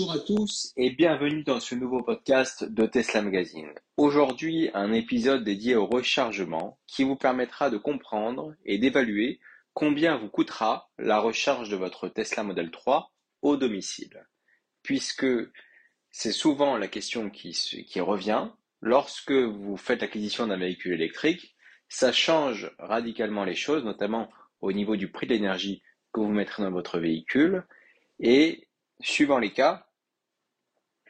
Bonjour à tous et bienvenue dans ce nouveau podcast de Tesla Magazine. Aujourd'hui, un épisode dédié au rechargement qui vous permettra de comprendre et d'évaluer combien vous coûtera la recharge de votre Tesla Model 3 au domicile. Puisque c'est souvent la question qui, revient lorsque vous faites l'acquisition d'un véhicule électrique, ça change radicalement les choses, notamment au niveau du prix de l'énergie que vous mettrez dans votre véhicule et suivant les cas,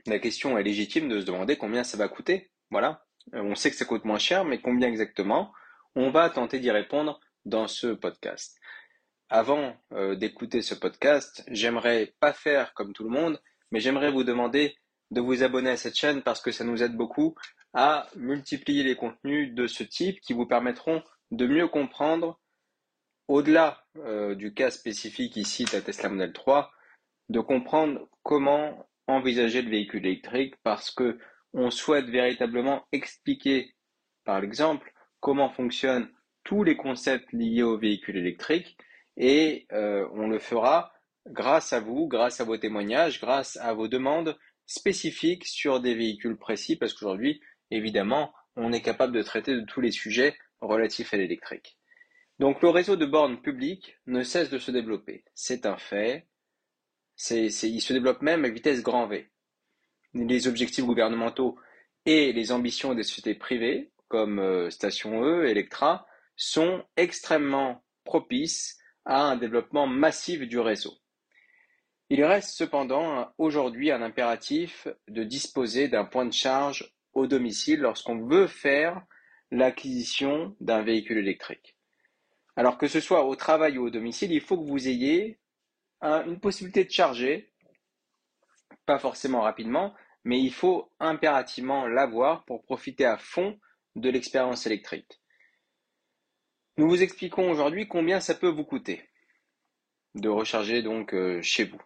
la question est légitime de se demander combien ça va coûter. Voilà. Euh, on sait que ça coûte moins cher, mais combien exactement On va tenter d'y répondre dans ce podcast. Avant euh, d'écouter ce podcast, j'aimerais pas faire comme tout le monde, mais j'aimerais vous demander de vous abonner à cette chaîne parce que ça nous aide beaucoup à multiplier les contenus de ce type qui vous permettront de mieux comprendre, au-delà euh, du cas spécifique ici de la Tesla Model 3, de comprendre comment envisager le véhicule électrique parce que on souhaite véritablement expliquer par l'exemple comment fonctionnent tous les concepts liés au véhicule électrique et euh, on le fera grâce à vous, grâce à vos témoignages, grâce à vos demandes spécifiques sur des véhicules précis parce qu'aujourd'hui, évidemment, on est capable de traiter de tous les sujets relatifs à l'électrique. Donc le réseau de bornes publiques ne cesse de se développer. C'est un fait il se développe même à vitesse grand V. Les objectifs gouvernementaux et les ambitions des sociétés privées, comme euh, Station E, Electra, sont extrêmement propices à un développement massif du réseau. Il reste cependant aujourd'hui un impératif de disposer d'un point de charge au domicile lorsqu'on veut faire l'acquisition d'un véhicule électrique. Alors que ce soit au travail ou au domicile, il faut que vous ayez une possibilité de charger, pas forcément rapidement, mais il faut impérativement l'avoir pour profiter à fond de l'expérience électrique. Nous vous expliquons aujourd'hui combien ça peut vous coûter de recharger donc euh, chez vous.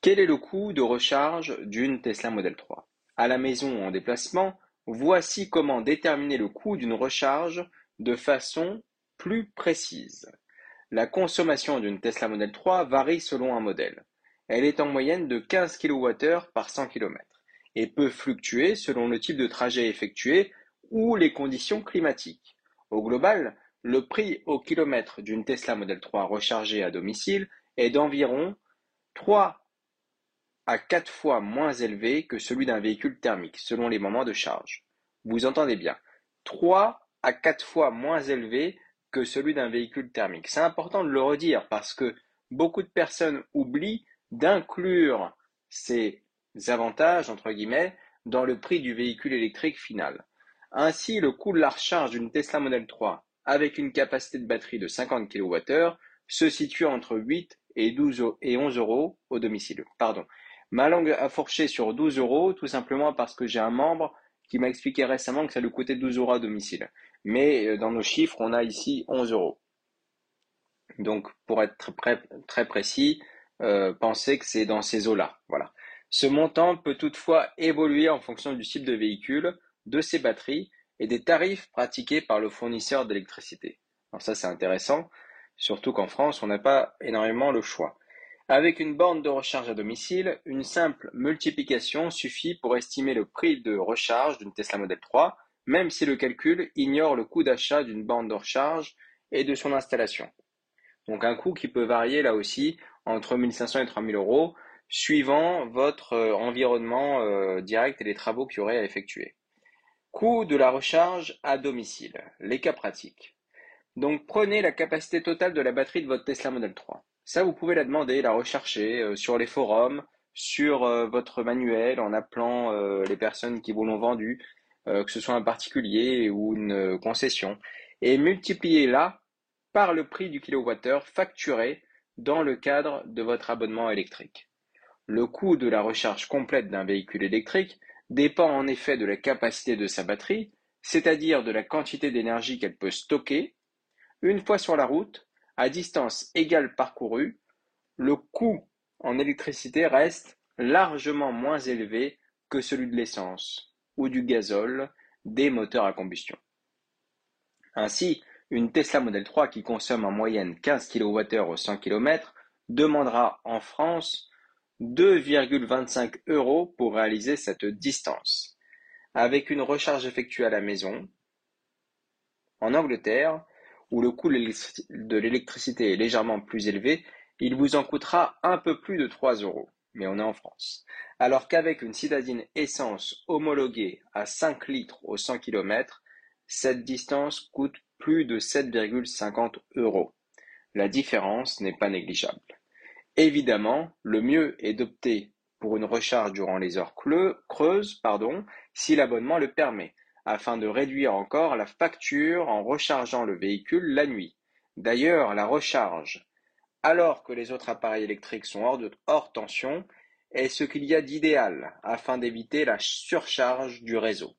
Quel est le coût de recharge d'une Tesla Model 3 À la maison ou en déplacement, voici comment déterminer le coût d'une recharge de façon plus précise. La consommation d'une Tesla Model 3 varie selon un modèle. Elle est en moyenne de 15 kWh par 100 km et peut fluctuer selon le type de trajet effectué ou les conditions climatiques. Au global, le prix au kilomètre d'une Tesla Model 3 rechargée à domicile est d'environ 3 à 4 fois moins élevé que celui d'un véhicule thermique selon les moments de charge. Vous entendez bien, 3 à 4 fois moins élevé que celui d'un véhicule thermique. C'est important de le redire parce que beaucoup de personnes oublient d'inclure ces avantages, entre guillemets, dans le prix du véhicule électrique final. Ainsi, le coût de la recharge d'une Tesla Model 3 avec une capacité de batterie de 50 kWh se situe entre 8 et, 12, et 11 euros au domicile. Pardon. Ma langue a fourché sur 12 euros tout simplement parce que j'ai un membre qui m'a expliqué récemment que ça lui coûtait 12 euros à domicile mais euh, dans nos chiffres, on a ici 11 euros. Donc, pour être très, précis, euh, pensez que c'est dans ces eaux-là. Voilà. Ce montant peut toutefois évoluer en fonction du type de véhicule, de ses batteries et des tarifs pratiqués par le fournisseur d'électricité. Alors ça, c'est intéressant, surtout qu'en France, on n'a pas énormément le choix. Avec une borne de recharge à domicile, une simple multiplication suffit pour estimer le prix de recharge d'une Tesla Model 3 même si le calcul ignore le coût d'achat d'une borne de recharge et de son installation. Donc un coût qui peut varier là aussi entre 1500 et 3000 euros suivant votre euh, environnement euh, direct et les travaux qu'il y aurait à effectuer. Coût de la recharge à domicile. Les cas pratiques. Donc prenez la capacité totale de la batterie de votre Tesla Model 3. Ça, vous pouvez la demander, la rechercher euh, sur les forums, sur votre manuel, en appelant les personnes qui vous l'ont vendu. Euh, que ce soit un particulier ou une euh, concession, et multipliez-la par le prix du kilowattheure facturé dans le cadre de votre abonnement électrique. Le coût de la recharge complète d'un véhicule électrique dépend en effet de la capacité de sa batterie, c'est-à-dire de la quantité d'énergie qu'elle peut stocker. Une fois sur la route, à distance égale parcourue, le coût en électricité reste largement moins élevé que celui de l'essence ou du gazole des moteurs à combustion. Ainsi, une Tesla Model 3 qui consomme en moyenne 15 kWh au 100 km demandera en France 2,25 euros pour réaliser cette distance. Avec une recharge effectuée à la maison, en Angleterre, où le coût de l'électricité est légèrement plus élevé, il vous en coûtera un peu plus de 3 euros. Mais on est en France. Alors qu'avec une citadine essence homologuée à 5 litres au 100 km, cette distance coûte plus de 7,50 euros. La différence n'est pas négligeable. Évidemment, le mieux est d'opter pour une recharge durant les heures creuses, pardon, si l'abonnement le permet, afin de réduire encore la facture en rechargeant le véhicule la nuit. D'ailleurs, la recharge, alors que les autres appareils électriques sont hors, tension, est ce qu'il y a d'idéal afin d'éviter la surcharge du réseau.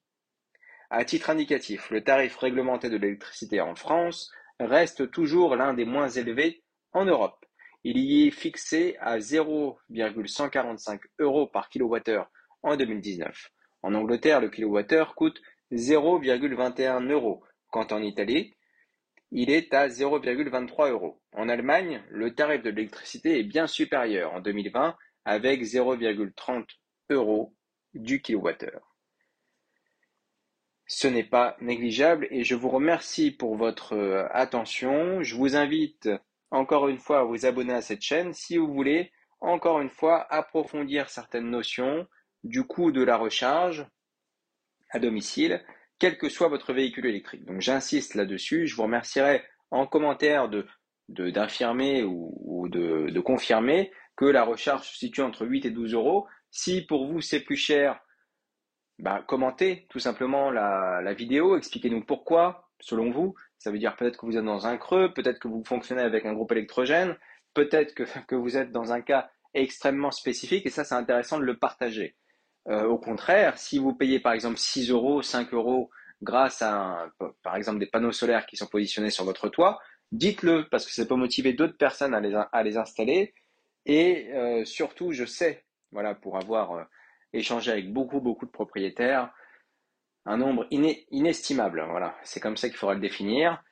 À titre indicatif, le tarif réglementé de l'électricité en France reste toujours l'un des moins élevés en Europe. Il y est fixé à 0,145 euros par kilowattheure en 2019. En Angleterre, le kilowattheure coûte 0,21 euros, quand en Italie, il est à 0,23 euros. En Allemagne, le tarif de l'électricité est bien supérieur en 2020 avec 0,30 euros du kilowattheure. Ce n'est pas négligeable et je vous remercie pour votre euh, attention. Je vous invite encore une fois à vous abonner à cette chaîne si vous voulez encore une fois approfondir certaines notions du coût de la recharge à domicile, quel que soit votre véhicule électrique. Donc j'insiste là-dessus, je vous remercierai en commentaire de d'infirmer ou, de, confirmer que la recharge se situe entre 8 et 12 euros. Si pour vous c'est plus cher, bah, commentez tout simplement la, vidéo, expliquez-nous pourquoi, selon vous. Ça veut dire peut-être que vous êtes dans un creux, peut-être que vous fonctionnez avec un groupe électrogène, peut-être que vous êtes dans un cas extrêmement spécifique et ça c'est intéressant de le partager. Euh, au contraire, si vous payez par exemple 6 euros, 5 euros grâce à par exemple des panneaux solaires qui sont positionnés sur votre toit, dites-le parce que ça peut motiver d'autres personnes à les, installer. Et euh, surtout, je sais, voilà, pour avoir euh, échangé avec beaucoup, beaucoup de propriétaires, un nombre inestimable, voilà, c'est comme ça qu'il faudra le définir.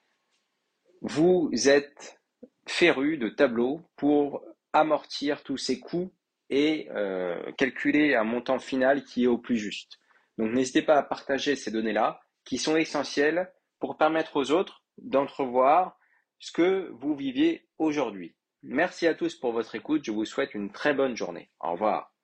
Vous êtes féru de tableaux pour amortir tous ces coûts et euh, calculer un montant final qui est au plus juste. Donc n'hésitez pas à partager ces données-là qui sont essentielles pour permettre aux autres d'entrevoir ce que vous viviez aujourd'hui. Merci à tous pour votre écoute, je vous souhaite une très bonne journée. Au revoir.